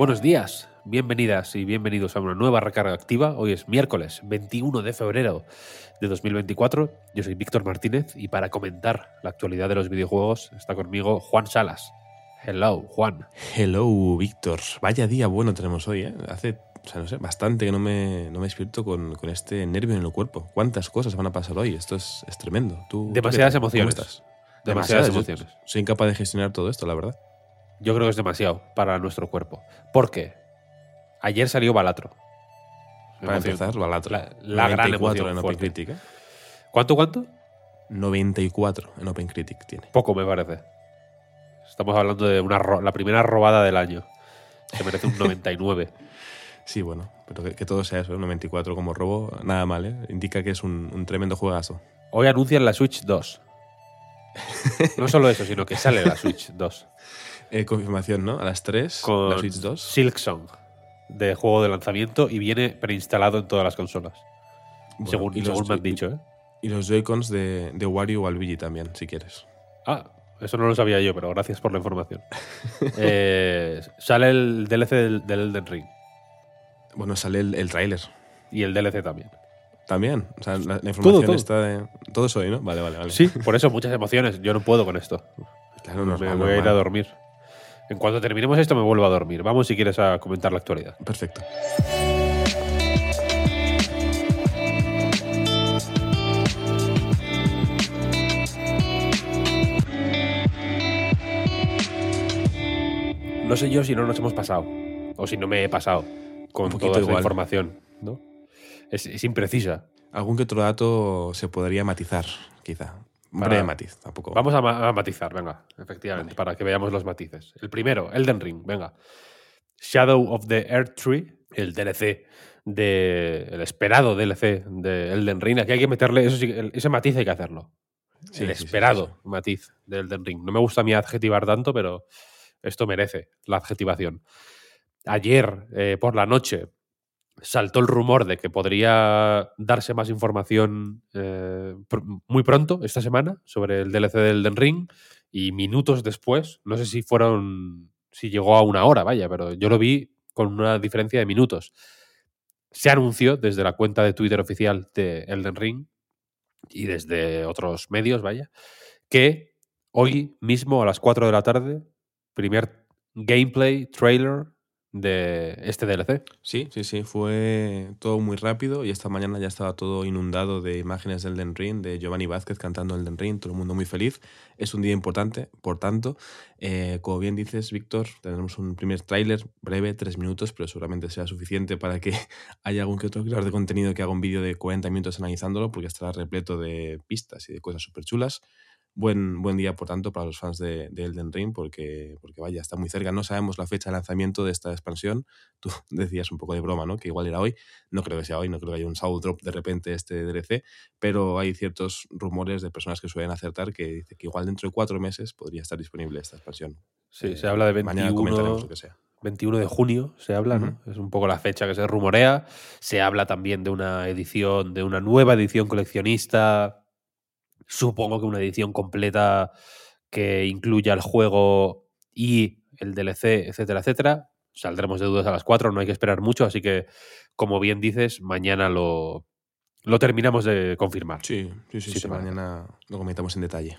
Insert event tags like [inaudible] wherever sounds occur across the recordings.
Buenos días, bienvenidas y bienvenidos a una nueva recarga activa. Hoy es miércoles 21 de febrero de 2024. Yo soy Víctor Martínez y para comentar la actualidad de los videojuegos está conmigo Juan Salas. Hello, Juan. Hello, Víctor. Vaya día bueno tenemos hoy, ¿eh? Hace, o sea, no sé, bastante que no me, no me despierto con, con este nervio en el cuerpo. ¿Cuántas cosas van a pasar hoy? Esto es, es tremendo. ¿Tú, Demasiadas emociones. estás? Demasiadas emociones. Soy incapaz de gestionar todo esto, la verdad. Yo creo que es demasiado para nuestro cuerpo. ¿Por qué? Ayer salió Balatro. Para Emoción. empezar, Balatro. La, la gran 94 emoción en fuerte. OpenCritic. ¿eh? ¿Cuánto, cuánto? 94 en OpenCritic tiene. Poco, me parece. Estamos hablando de una la primera robada del año. Se merece un 99. [laughs] Sí, bueno, pero que, que todo sea eso, ¿eh? 94 como robo, nada mal, ¿eh? Indica que es un, un tremendo juegazo. Hoy anuncian la Switch 2. No solo eso, sino que sale la Switch 2. [laughs] Eh, confirmación, ¿no? A las 3, Con la Switch 2. Silksong de juego de lanzamiento y viene preinstalado en todas las consolas. Bueno, según y los según me han dicho, ¿eh? Y los Joy-Cons de, de Wario o Luigi también, si quieres. Ah, eso no lo sabía yo, pero gracias por la información. [laughs] Eh, sale el DLC del, del Elden Ring Bueno, sale el, el tráiler. y el DLC también. También. O sea, la, la información todo. está de. Todo es hoy, ¿no? Vale, vale, vale. Sí, por eso muchas emociones. Yo no puedo con esto. Claro, me normal, voy a ir a dormir. En cuanto terminemos esto, me vuelvo a dormir. Vamos, si quieres, a comentar la actualidad. Perfecto. No sé yo si no nos hemos pasado. O si no me he pasado con Un poquito toda igual. información. ¿no? Es, es imprecisa. Algún que otro dato se podría matizar, quizá. Matiz, tampoco. Vamos a, ma- a matizar, venga, efectivamente, para que veamos los matices. El primero, Elden Ring, venga. Shadow of the Earth Tree, el DLC de. el esperado DLC de Elden Ring. Aquí hay que meterle. Eso sí, ese matiz hay que hacerlo. Sí, el esperado sí, matiz de Elden Ring. No me gusta a mí adjetivar tanto, pero esto merece la adjetivación. Ayer, eh, por la noche, saltó el rumor de que podría darse más información eh, muy pronto, esta semana, sobre el DLC del Elden Ring. Y minutos después, no sé si fueron. si llegó a una hora, vaya, pero yo lo vi con una diferencia de minutos. Se anunció desde la cuenta de Twitter oficial de Elden Ring y desde otros medios, vaya, que hoy mismo a las 4 de la tarde, primer gameplay, trailer de este DLC. Sí, sí, sí. Fue todo muy rápido y esta mañana ya estaba todo inundado de imágenes del Den Ring, de Giovanni Vázquez cantando el Den Ring, todo el mundo muy feliz. Es un día importante, por tanto, eh, como bien dices, Víctor, tendremos un primer tráiler breve, tres minutos, pero seguramente sea suficiente para que [laughs] haya algún que otro creador de contenido que haga un vídeo de 40 minutos analizándolo, porque estará repleto de pistas y de cosas súper chulas. Buen, buen día, por tanto, para los fans de, de Elden Ring, porque, porque vaya, está muy cerca. No sabemos la fecha de lanzamiento de esta expansión. Tú [laughs] decías un poco de broma, ¿no? Que igual era hoy. No creo que sea hoy, no creo que haya un soul drop de repente este DLC, pero hay ciertos rumores de personas que suelen acertar que dice que igual dentro de cuatro meses podría estar disponible esta expansión. Sí, Eh, se habla de Mañana comentaremos 21, lo que sea. 21 de junio, se habla, ¿no? Es un poco la fecha que se rumorea. Se habla también de una edición, de una nueva edición coleccionista. Supongo que una edición completa que incluya el juego y el DLC, etcétera, etcétera. Saldremos de dudas a las 4, no hay que esperar mucho, así que, como bien dices, mañana lo, lo terminamos de confirmar. Sí, sí, sí, mañana lo comentamos en detalle.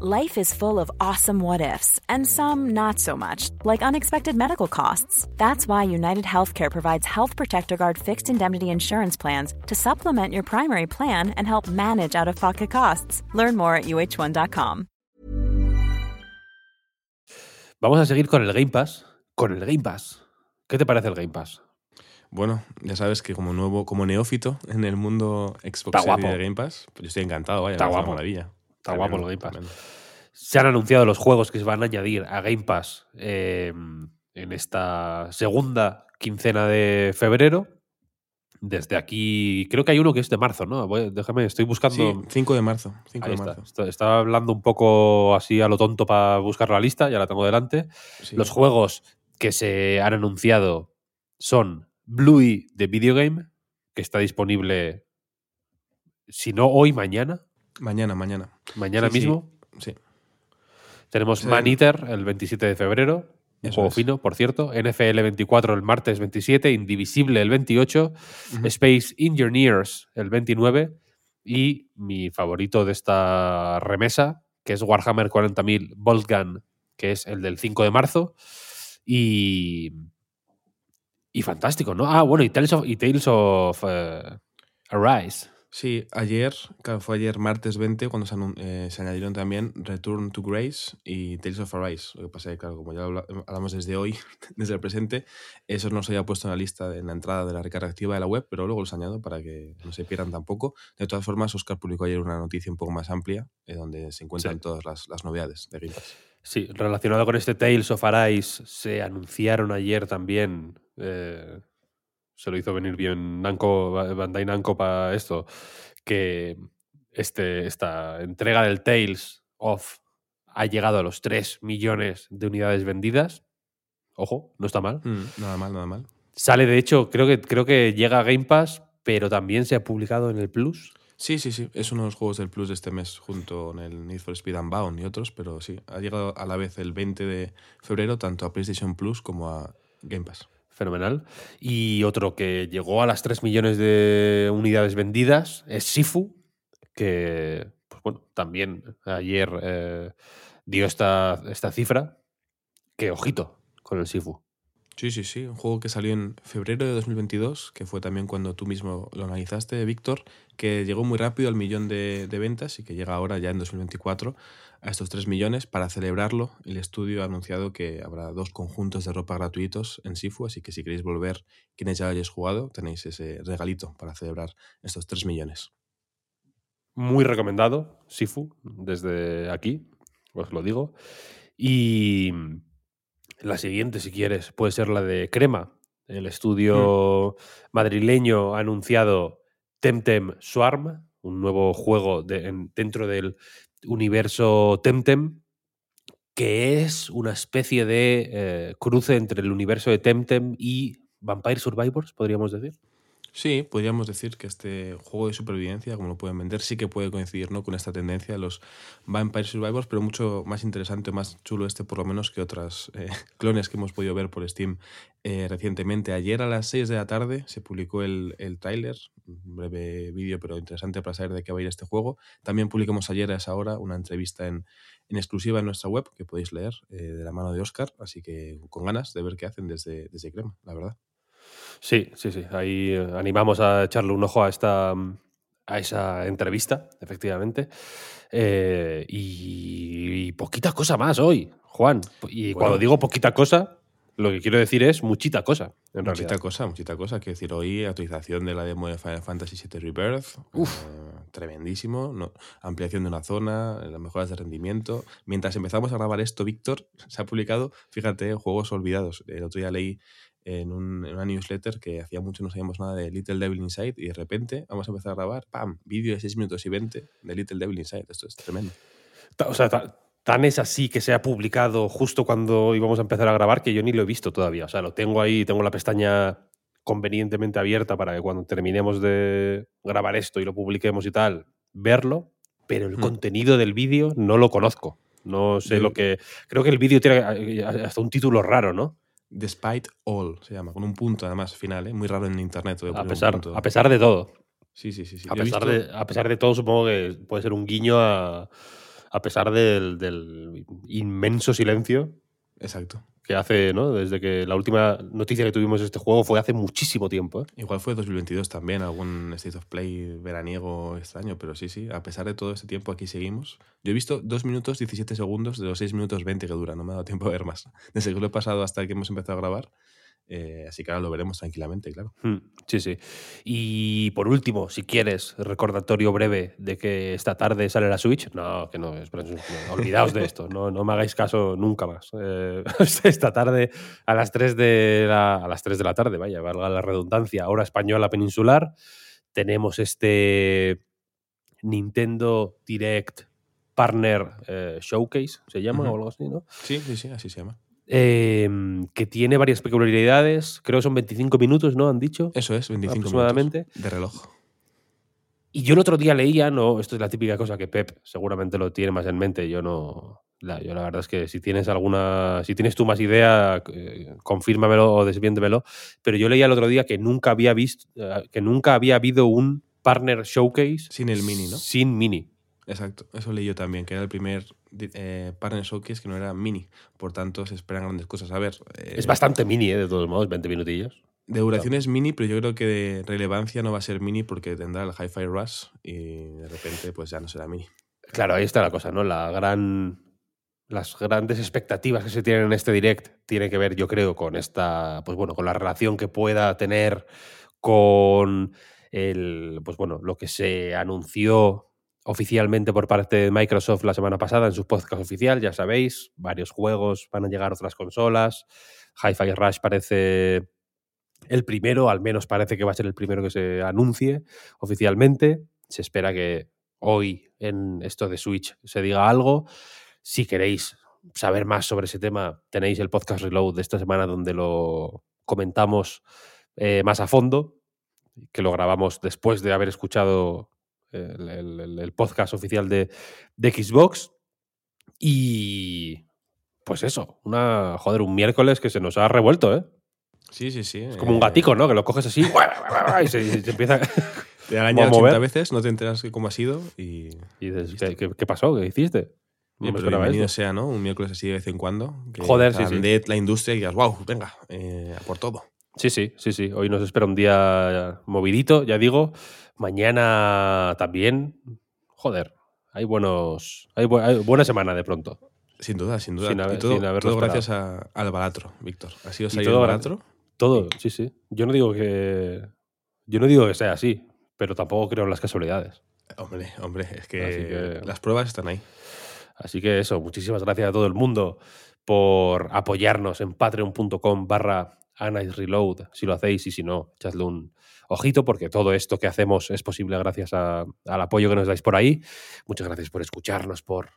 Life is full of awesome what ifs, and some not so much, like unexpected medical costs. That's why United Healthcare provides Health Protector Guard fixed indemnity insurance plans to supplement your primary plan and help manage out of pocket costs. Learn more at uh1.com. Vamos a seguir con el Game Pass. Con el Game Pass. ¿Qué te parece el Game Pass? Bueno, ya sabes que como nuevo, como neófito en el mundo Xbox Series guapo. de Game Pass, pues yo estoy encantado, vaya, Está parece una guapo. maravilla. Está guapo el Game Pass. tremendo. Se han anunciado los juegos que se van a añadir a Game Pass eh, en esta segunda quincena de febrero. Desde aquí, creo que hay uno que es de marzo, ¿no? Voy- déjame, estoy buscando. Sí, 5 de marzo. 5 Ahí de está. marzo. Está- Estaba hablando un poco así a lo tonto para buscar la lista, ya la tengo delante. Sí. Los juegos que se han anunciado son Bluey de Video Game, que está disponible, si no hoy, mañana. Mañana, mañana. Mañana Sí, sí. mismo. Sí. Tenemos Sí. Man Eater el 27 de febrero. Un juego es. fino, por cierto. NFL 24 el martes 27. Indivisible el 28. Ujú. Space Engineers el 29. Y mi favorito de esta remesa, que es Warhammer 40.000 Bolt Gun, que es el del 5 de marzo. Y. Y fantástico, ¿no? Ah, bueno, y Tales of, y Tales of eh, Arise. Sí, ayer, claro, fue ayer martes 20 cuando se, eh, se añadieron también Return to Grace y Tales of Arise. Lo que pasa es que, claro, como ya habla- hablamos desde hoy, [laughs] desde el presente, eso no se había puesto en la lista en la entrada de la recarga activa de la web, pero luego los añado para que no se pierdan tampoco. De todas formas, Oscar publicó ayer una noticia un poco más amplia eh, donde se encuentran Sí. todas las, las novedades de Game Pass. Sí, relacionado con este Tales of Arise, se anunciaron ayer también. eh, se lo hizo venir bien Namco, Bandai Namco para esto. Que este, esta entrega del Tales of ha llegado a los 3 millones de unidades vendidas. Ojo, no está mal. Mm, nada mal, nada mal. Sale, de hecho, creo que, creo que llega a Game Pass, pero también se ha publicado en el Plus. Sí, sí, sí. Es uno de los juegos del Plus de este mes, junto con el Need for Speed Unbound y otros, pero sí, ha llegado a la vez el 20 de febrero tanto a PlayStation Plus como a Game Pass. Fenomenal. Y otro que llegó a las 3 millones de unidades vendidas es Sifu, que, pues bueno, también ayer eh, dio esta, esta cifra. Que ojito con el Sifu. Sí, sí, sí. Un juego que salió en febrero de 2022, que fue también cuando tú mismo lo analizaste, Víctor, que llegó muy rápido al millón de, de ventas y que llega ahora ya en 2024 a estos 3 millones. Para celebrarlo, el estudio ha anunciado que habrá dos conjuntos de ropa gratuitos en Sifu, así que si queréis volver, quienes ya hayáis jugado, tenéis ese regalito para celebrar estos 3 millones. Muy recomendado, Sifu, desde aquí, os lo digo. Y la siguiente, si quieres, puede ser la de Crema. El estudio madrileño ha anunciado Temtem Swarm, un nuevo juego de- en- dentro del universo Temtem, que es una especie de eh, cruce entre el universo de Temtem y Vampire Survivors, podríamos decir. Sí, podríamos decir que este juego de supervivencia, como lo pueden vender, sí que puede coincidir ¿no? con esta tendencia de los Vampire Survivors, pero mucho más interesante, más chulo este por lo menos que otras eh, [laughs] clones que hemos podido ver por Steam eh, recientemente. Ayer a las 6 de la tarde se publicó el, el tráiler, un breve vídeo pero interesante para saber de qué va a ir este juego. También publicamos ayer a esa hora una entrevista en, en exclusiva en nuestra web que podéis leer eh, de la mano de Oscar, así que con ganas de ver qué hacen desde, desde Crema, la verdad. Sí, sí, sí. Ahí eh, animamos a echarle un ojo a esta mm, a esa entrevista, efectivamente. Eh, y, y poquita cosa más hoy, Juan. Y Bueno. cuando digo poquita cosa, lo que quiero decir es muchita cosa, en Muchita realidad. cosa, muchita cosa. Quiero decir, hoy actualización de la demo de Final Fantasy VII Rebirth. eh, tremendísimo. no- ampliación de una zona, las mejoras de rendimiento. Mientras empezamos a grabar esto, Víctor, se ha publicado, fíjate, juegos olvidados. El otro día leí en, un- en una newsletter que hacía mucho no sabíamos nada de Little Devil Inside y de repente vamos a empezar a grabar, ¡pam! Vídeo de 6 minutos y 20 de Little Devil Inside. Esto es tremendo. O sea, ta- tan es así que se ha publicado justo cuando íbamos a empezar a grabar que yo ni lo he visto todavía. O sea, lo tengo ahí, tengo la pestaña convenientemente abierta para que cuando terminemos de grabar esto y lo publiquemos y tal, verlo, pero el Hmm. contenido del vídeo no lo conozco. No sé lo que... Creo que el vídeo tiene eh, hasta un título raro, ¿no? Despite All se llama, con un punto además final, ¿eh? muy raro en internet. A pesar, a pesar de todo. Sí, sí, sí. sí. A pesar, visto- de, a pesar de todo, supongo que puede ser un guiño a, a pesar del, del inmenso silencio Exacto. Que hace, ¿no? Desde que la última noticia que tuvimos de este juego fue hace muchísimo tiempo. ¿eh? Igual fue 2022 también, algún State of Play veraniego extraño, pero sí, sí, a pesar de todo este tiempo aquí seguimos. Yo he visto 2 minutos 17 segundos de los 6 minutos 20 que dura, no me ha dado tiempo a ver más. Desde que lo he pasado hasta que hemos empezado a grabar, eh, así que ahora lo veremos tranquilamente, claro. Mm, Sí, sí. Y por último, si quieres, recordatorio breve de que esta tarde sale la Switch. No, que no, olvidaos de esto, no, no me hagáis caso nunca más. Eh, [laughs] esta tarde a las 3 de la, a las 3 de la tarde, vaya, valga la redundancia, hora española peninsular, tenemos este Nintendo Direct Partner eh, Showcase, se llama o algo así, ¿no? Sí, sí, sí, así se llama. Eh, que tiene varias peculiaridades, creo que son 25 minutos, ¿no? Han dicho. Eso es, 25 Aproximadamente. minutos de reloj. Y yo el otro día leía, no, esto es la típica cosa que Pep seguramente lo tiene más en mente, yo no. La, yo la verdad es que si tienes alguna, si tienes tú más idea, eh, confírmamelo o desmiéntemelo. Pero yo leía el otro día que nunca había visto, eh, que nunca había habido un partner showcase Sin el mini, ¿no? Sin mini. Exacto, eso leí yo también, que era el primer eh, partner showcase que no era mini, por tanto se esperan grandes cosas. A ver, eh, Es bastante mini, eh, de todos modos, 20 minutillos. de duración es mini, pero yo creo que de relevancia no va a ser mini porque tendrá el Hi-Fi Rush y de repente pues ya no será mini. Claro, ahí está la cosa, ¿no? La gran, las grandes expectativas que se tienen en este direct tiene que ver, yo creo, con esta, pues bueno, con la relación que pueda tener con el, pues bueno, lo que se anunció oficialmente por parte de Microsoft la semana pasada en su podcast oficial, ya sabéis, varios juegos van a llegar a otras consolas. Hi-Fi Rush parece el primero, al menos parece que va a ser el primero que se anuncie oficialmente. Se espera que hoy en esto de Switch se diga algo. Si queréis saber más sobre ese tema, tenéis el podcast Reload de esta semana donde lo comentamos eh, más a fondo, que lo grabamos después de haber escuchado el, el- el- podcast oficial de, de Xbox. Y pues eso, una, joder, un miércoles que se nos ha revuelto, ¿eh? Sí, sí, sí. Es como un gatico, ¿no? Que lo coges así y se, se empieza. [laughs] Te araña Vamos a 80 ver. veces, no te enteras de cómo ha sido y... Y dices, ¿qué, qué- qué pasó? ¿Qué hiciste? No me pero bienvenido esto. sea, ¿no? Un miércoles así de vez en cuando. Que Joder, sí, sí. la industria y digas, wow, venga, eh, a por todo. Sí, sí, sí, sí. Hoy nos espera un día movidito, ya digo. Mañana también. Joder, hay buenos. Hay, bu- hay buena semana de pronto. Sin duda, sin duda. Sin haber- y todo, sin haberlo todo gracias a- al Balatro, Víctor. ¿Ha sido todo Balatro? Todo, sí, sí. Yo no digo que. Yo no digo que sea así, pero tampoco creo en las casualidades. Hombre, hombre, es que, que- las pruebas están ahí. Así que eso, muchísimas gracias a todo el mundo por apoyarnos en patreon.com barra Reload, si lo hacéis y si no, echadle un ojito porque todo esto que hacemos es posible gracias a- al apoyo que nos dais por ahí. Muchas gracias por escucharnos, por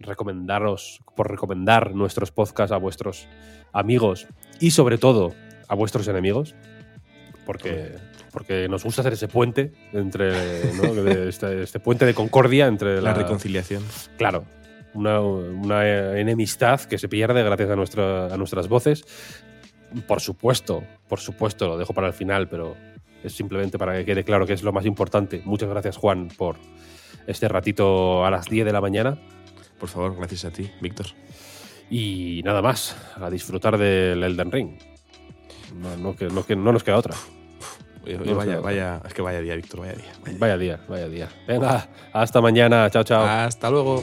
recomendaros, por recomendar nuestros podcasts a vuestros amigos y sobre todo a vuestros enemigos, porque, porque nos gusta hacer ese puente entre [laughs] este, este puente de concordia entre La la, reconciliación. Claro, una, una enemistad que se pierde gracias a, nuestra, a nuestras voces. Por supuesto, por supuesto, lo dejo para el final, pero es simplemente para que quede claro que es lo más importante. Muchas gracias, Juan, por este ratito a las 10 de la mañana. Por favor, gracias a ti, Víctor. Y nada más, a disfrutar del Elden Ring. No, no, que, no, que no nos queda otra. Oye, oye, vaya, vaya, es que vaya día, Víctor, vaya día. vaya día. Vaya día, vaya día. Venga, hasta mañana. Chao, chao. Hasta luego.